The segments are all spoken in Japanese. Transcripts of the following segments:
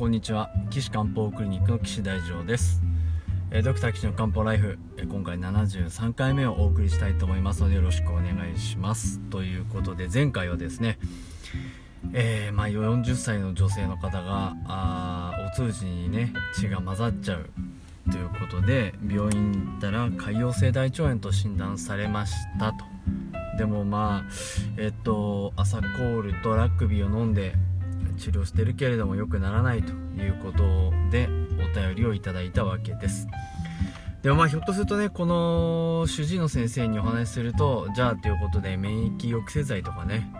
こんにちは。岸漢方クリニックの岸大二郎です、えドクター岸の漢方ライフ、え今回73回目をお送りしたいと思いますのでよろしくお願いします。ということで前回はですねえーまあ、40歳の女性の方があお通じにね血が混ざっちゃう。ということで病院に行ったら潰瘍性大腸炎と診断されましたと。でもまあえっと朝コールとラグビーを飲んで治療してるけれども良くならないということでお便りをいただいたわけです。でもまあひょっとするとねこの主治医の先生にお話しするとじゃあということで免疫抑制剤とかね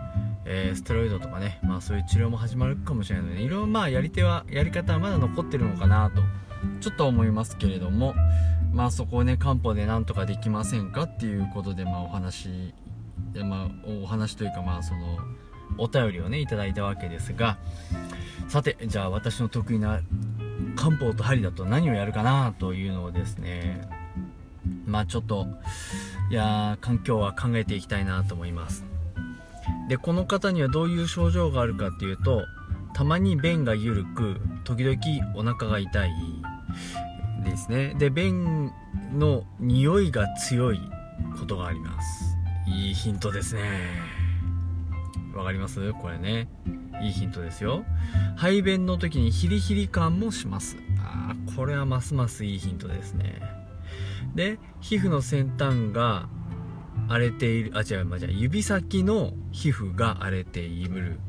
えーステロイドとかね、まあそういう治療も始まるかもしれないので、いろいろまあやり手は、やり方はまだ残ってるのかなと、ちょっと思いますけれども、まあそこをね、漢方でなんとかできませんかっていうことで、まあお話、まあお話というかまあその、お便りをね、いただいたわけですが、さて、じゃあ私の得意な漢方と針だと何をやるかなというのをですね、まあちょっと、いや、環境は考えていきたいなと思います。でこの方にはどういう症状があるかっていうとたまに便が緩く時々お腹が痛いですね。で便の匂いが強いことがあります。いいヒントですね。わかります？これね。いいヒントですよ。排便の時にヒリヒリ感もします。あこれはますますいいヒントですね。で皮膚の先端が荒れているあ違う、まあ、じゃ指先の皮膚が荒れている、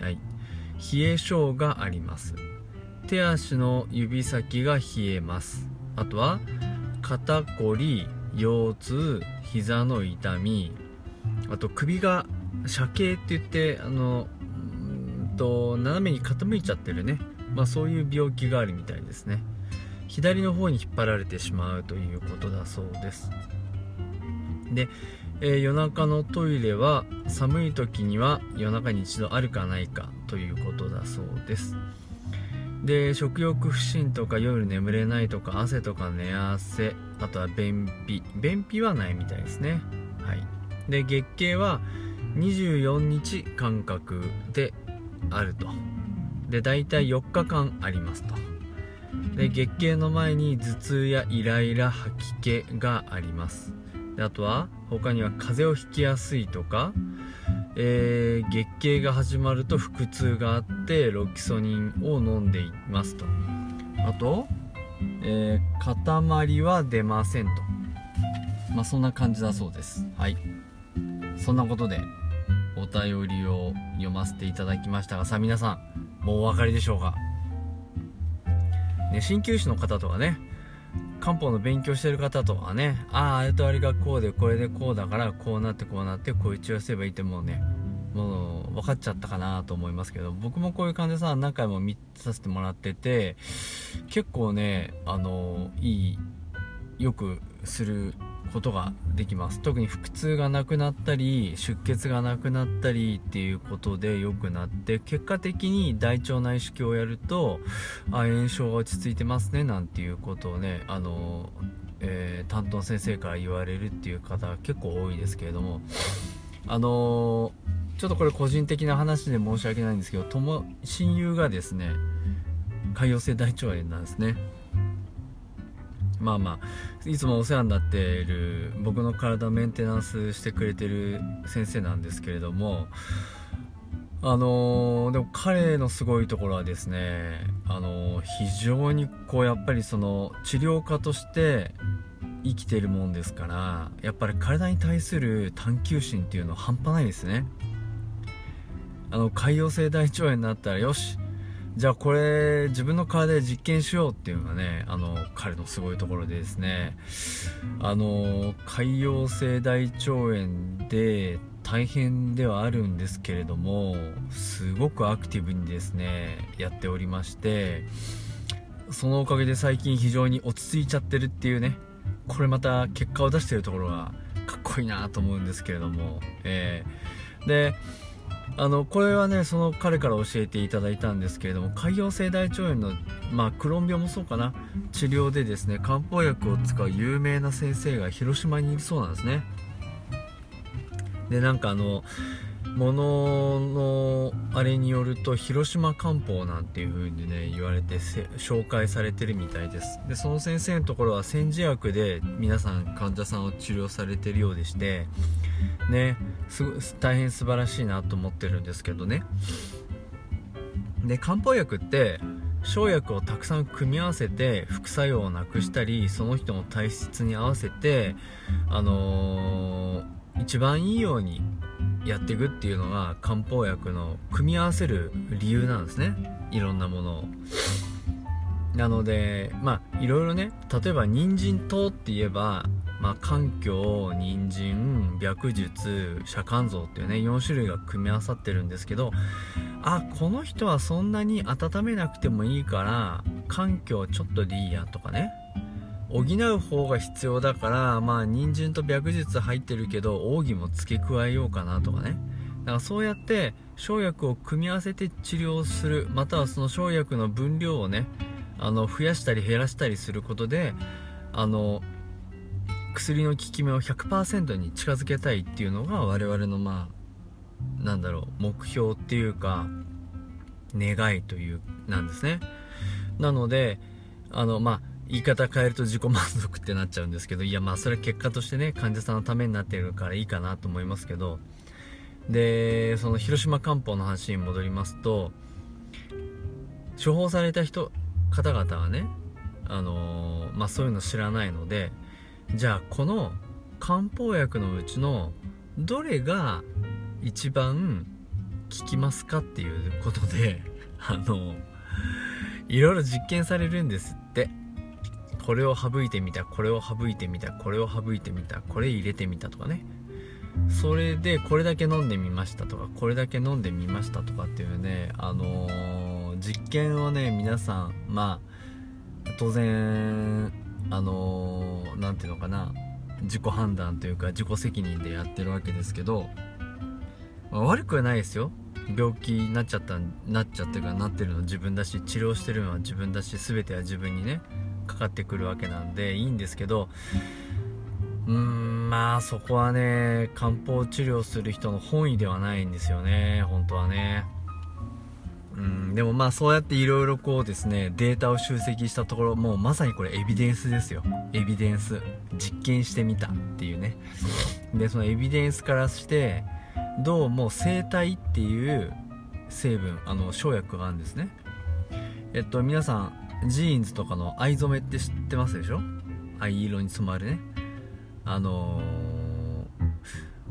はい、冷え性があります。手足の指先が冷えます。あとは肩こり腰痛膝の痛み。あと首が斜形って言ってあのうんと斜めに傾いちゃってるね、まあ、そういう病気があるみたいですね。左の方に引っ張られてしまうということだそうです。で、えー夜中のトイレは寒い時には夜中に一度あるかないかということだそうです。で食欲不振とか夜眠れないとか汗とか寝汗あとは便秘。便秘はないみたいですね。はい。で月経は24日間隔であると。で大体4日間ありますと。で月経の前に頭痛やイライラ吐き気があります。であとは他には風邪をひきやすいとか、えー月経が始まると腹痛があってロキソニンを飲んでいますと。あと、えー塊は出ませんと。まあそんな感じだそうです。はい。そんなことでお便りを読ませていただきましたがさあ皆さんもうお分かりでしょうか？ね鍼灸師の方とかね漢方の勉強してる方とかねあああれとあれがこうでこれでこうだからこうなってこうなってこういう治療すればいいってもうねもう分かっちゃったかなと思いますけど僕もこういう患者さん何回も見させてもらってて結構ねあのいいよくすることができます。特に腹痛がなくなったり出血がなくなったりっていうことで良くなって結果的に大腸内視鏡をやるとあ炎症が落ち着いてますねなんていうことをねあの、えー担当先生から言われるっていう方結構多いですけれどもあのちょっとこれ個人的な話で申し訳ないんですけど友親友がですね潰瘍性大腸炎なんですね。まあまあいつもお世話になっている僕の体メンテナンスしてくれてる先生なんですけれどもあのー、でも彼のすごいところはですね、あのー、非常にこうやっぱりその治療家として生きてるもんですからやっぱり体に対する探求心っていうのは半端ないですね。あの潰瘍性大腸炎になったらよしじゃあこれ自分の体で実験しようっていうのがねあの彼のすごいところでですね。あの潰瘍性大腸炎で大変ではあるんですけれどもすごくアクティブにですねやっておりましてそのおかげで最近非常に落ち着いちゃってるっていうねこれまた結果を出してるところがかっこいいなと思うんですけれども、えー、であのこれはねその彼から教えていただいたんですけれども潰瘍性大腸炎の、まあ、クローン病もそうかな。治療でですね漢方薬を使う有名な先生が広島にいるそうなんですね。でなんかあのもののあれによると広島漢方なんていう風にね言われて紹介されてるみたいです。でその先生のところは煎じ薬で皆さん患者さんを治療されてるようでしてね大変素晴らしいなと思ってるんですけどね。で漢方薬って生薬をたくさん組み合わせて副作用をなくしたりその人の体質に合わせてあのー、一番いいようにやっていくっていうのが漢方薬の組み合わせる理由なんですね。いろんなものを。なのでまあいろいろね例えば人参糖って言えばまあ、環境人参白術遮肝臓っていうね4種類が組み合わさってるんですけどあこの人はそんなに温めなくてもいいから環境ちょっとでいいやとかね補う方が必要だからまあ人参と白術入ってるけど奥義も付け加えようかなとかね。だからそうやって生薬を組み合わせて治療するまたはその生薬の分量をねあの増やしたり減らしたりすることであの薬の効き目を100%に近づけたいっていうのが我々のまあなんだろう目標っていうか願いというなんですね。なのであのまあ言い方変えると自己満足ってなっちゃうんですけどいやまあそれは結果としてね患者さんのためになってるからいいかなと思いますけどでその広島漢方の話に戻りますと処方された人方々はねあのー、まあそういうの知らないのでじゃあこの漢方薬のうちのどれが一番効きますかっていうことで あのいろいろ実験されるんですこれを省いてみたこれを省いてみたこれを省いてみたこれ入れてみたとかね。それでこれだけ飲んでみましたとかこれだけ飲んでみましたとかっていうねあのー、実験をね皆さんまあ当然あの何、ていうのかな自己判断というか自己責任でやってるわけですけど、まあ、悪くはないですよ。病気になっちゃったなっちゃってるかなってるの自分だし治療してるのは自分だし全ては自分にねかかってくるわけなんでいいんですけどうーんまあそこはね漢方治療する人の本意ではないんですよね本当はね。うんでもまあそうやっていろいろこうですねデータを集積したところもうまさにこれエビデンスですよ。エビデンス。実験してみたっていうね。でそのエビデンスからしてどうも生体っていう成分あの生薬があるんですね。えっと皆さんジーンズとかの藍染めって知ってますでしょ？藍色に染まるね。あの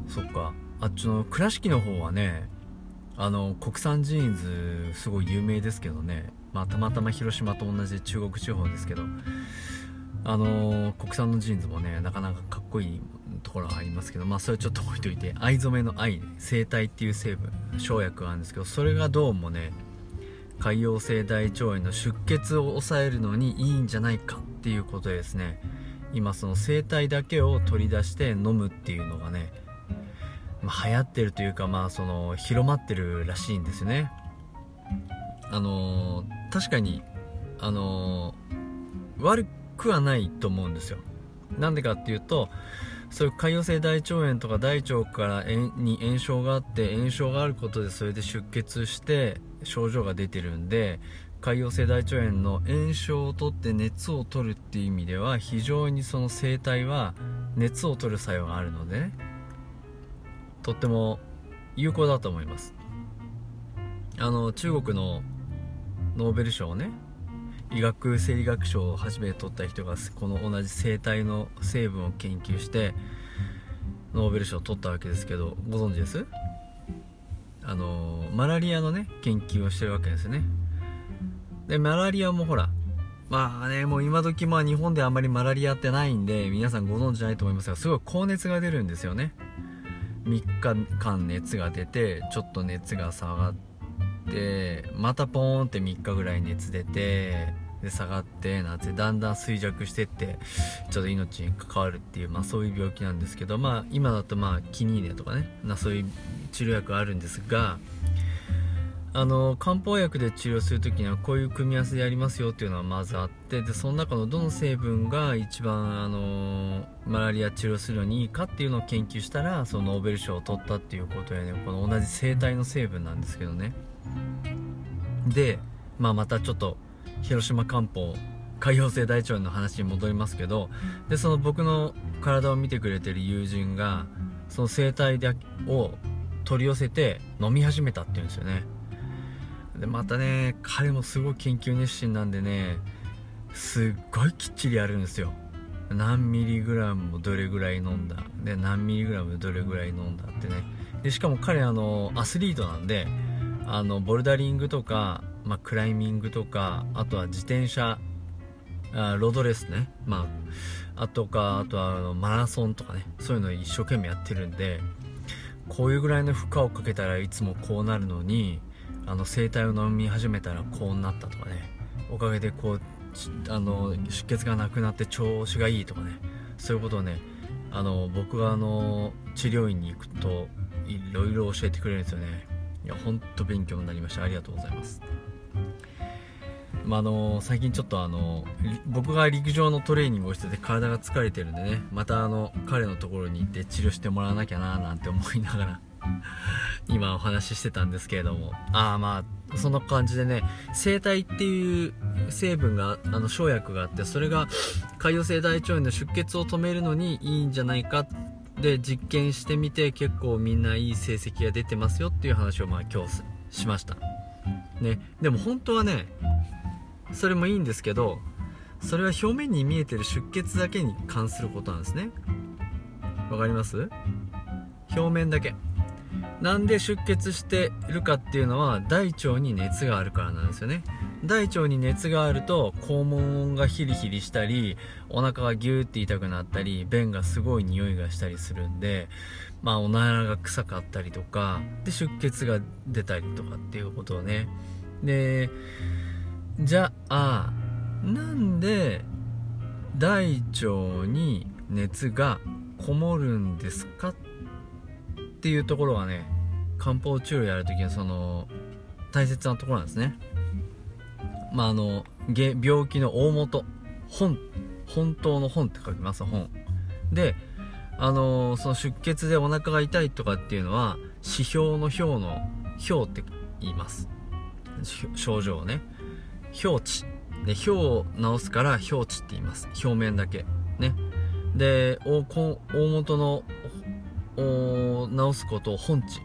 ー、そっか。あっちの倉敷の方はねあの国産ジーンズすごい有名ですけどね、まあ、たまたま広島と同じ中国地方ですけど。あの国産のジーンズもねなかなかかっこいいところがありますけど。まあそれちょっと置いといて藍染めの青黛っていう成分生薬があるんですけどそれがどうもね潰瘍性大腸炎の出血を抑えるのにいいんじゃないかっていうことでですね今その生体だけを取り出して飲むっていうのがねまあ、流行ってるというか、まあ、その広まってるらしいんですよね。あのー、確かに、あのー、悪くはないと思うんですよ。なんでかっていうと、そういう潰瘍性大腸炎とか大腸からに炎症があって炎症があることでそれで出血して症状が出てるんで潰瘍性大腸炎の炎症をとって熱を取るっていう意味では非常にその生態は熱を取る作用があるのでとっても有効だと思います。あの中国のノーベル賞をね医学生理学賞を初めて取った人がこの同じ生態の成分を研究してノーベル賞を取ったわけですけどご存知です？あのマラリアのね研究をしてるわけですね。でマラリアもほらまあねもう今時まあ日本であんまりマラリアってないんで皆さんご存知ないと思いますがすごい高熱が出るんですよね。3日間熱が出てちょっと熱が下がってまたポーンって3日ぐらい熱出てで下がってなってだんだん衰弱してってちょっと命に関わるっていう、まあ、そういう病気なんですけど、まあ、今だとまあキニーネとかねなそういう治療薬あるんですがあの漢方薬で治療する時にはこういう組み合わせでやりますよっていうのはまずあってでその中のどの成分が一番あのマラリア治療するのにいいかっていうのを研究したらそのノーベル賞を取ったっていうことやねこの同じ生態の成分なんですけどね。で、まあ、またちょっと広島漢方潰瘍性大腸炎の話に戻りますけどでその僕の体を見てくれてる友人がその生態を取り寄せて飲み始めたっていうんですよね。でまたね彼もすごい研究熱心なんでねすっごいきっちりやるんですよ。何ミリグラムもどれぐらい飲んだ。で何ミリグラムどれぐらい飲んだってね。でしかも彼あのアスリートなんであのボルダリングとか、まあ、クライミングとかあとは自転車あロードレスね、まあ、あとかあとはあのマラソンとかね。そういうの一生懸命やってるんでこういうぐらいの負荷をかけたらいつもこうなるのにあの生体を飲み始めたらこうなったとかね。おかげでこうあの出血がなくなって調子がいいとかね。そういうことをねあの僕があの治療院に行くといろいろ教えてくれるんですよね。いや本当勉強になりました。ありがとうございます。まあ、あの最近ちょっとあの僕が陸上のトレーニングをしてて体が疲れてるんでねまたあの彼のところに行って治療してもらわなきゃななんて思いながら 今お話ししてたんですけれども。ああまあそんな感じでね生体っていう成分があの生薬があってそれが潰瘍性大腸炎の出血を止めるのにいいんじゃないかで実験してみて結構みんないい成績が出てますよっていう話をまあ今日しました。ね。でも本当はねそれもいいんですけどそれは表面に見えてる出血だけに関することなんですね。わかります？表面だけ。なんで出血してるかっていうのは大腸に熱があるからなんですよね。大腸に熱があると肛門がヒリヒリしたりお腹がギューって痛くなったり便がすごい匂いがしたりするんでまあおならが臭かったりとかで出血が出たりとかっていうことをね。でじゃあなんで大腸に熱がこもるんですかっていうところがね漢方治療やるときのその大切なところなんですね。まああの病気の大元本本当の本って書きます本。であのその出血でお腹が痛いとかっていうのは指標の表の表って言います。症状をね。表値で表を直すから表値って言います。表面だけ。ね。で大元の直すことを本値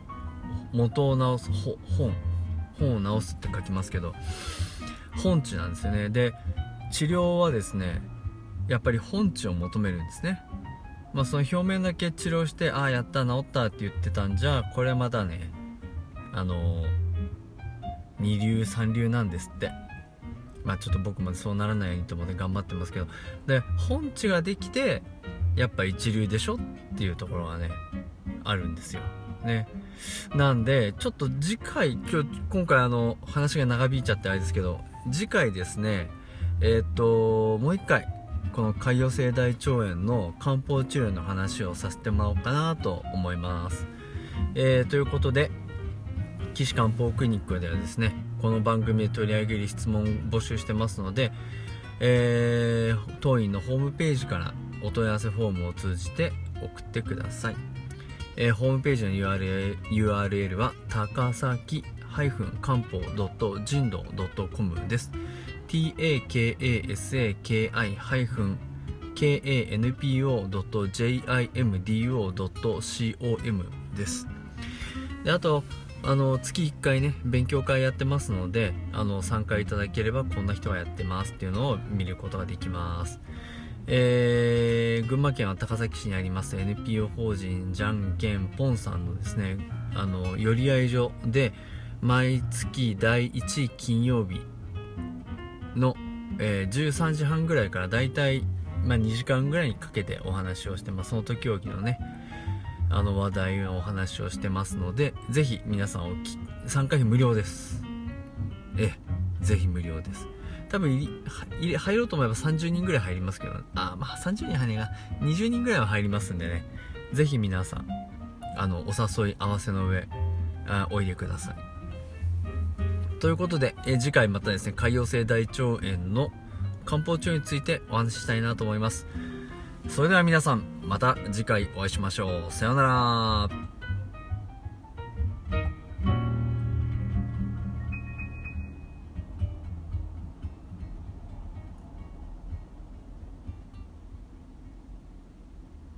元を直す本。本を直すって書きますけど。本値なんですよね。で治療はですねやっぱり本値を求めるんですね。まあその表面だけ治療してああやった治ったって言ってたんじゃこれまだねあのー、二流三流なんですって。まあちょっと僕までそうならないようにと思って頑張ってますけどで本値ができてやっぱ一流でしょっていうところがねあるんですよ。ね。なんでちょっと次回今日今回あの話が長引いちゃってあれですけど次回ですねえっ、ともう一回この潰瘍性大腸炎の漢方治療の話をさせてもらおうかなと思います、えー、ということで岸漢方クリニックではですねこの番組で取り上げる質問募集してますので、えー、当院のホームページからお問い合わせフォームを通じて送ってください、えー、ホームページの URL, URL は高崎漢方人道 .com です takasaki-kanpo.jimdo.com です。であとあの月1回ね勉強会やってますのであの参加いただければこんな人がやってますっていうのを見ることができます。えー、群馬県は高崎市にあります NPO 法人じゃんけんぽんさんのですねあの寄り合い所で毎月第1金曜日の、えー、13時半ぐらいからだいたい、まあ、2時間ぐらいにかけてお話をしてます。その時々のねあの話題のお話をしてますので、ぜひ皆さんおき、参加費無料です。ええ、ぜひ無料です。多分入入ろうと思えば30人ぐらい入りますけど、あ、まあ30人入りが20人ぐらいは入りますんでね、ぜひ皆さん、あの、お誘い合わせの上、あおいでください。ということで、え次回またですね、海洋性大腸炎の漢方治療についてお話ししたいなと思います。それでは皆さん、また次回お会いしましょう。さようなら。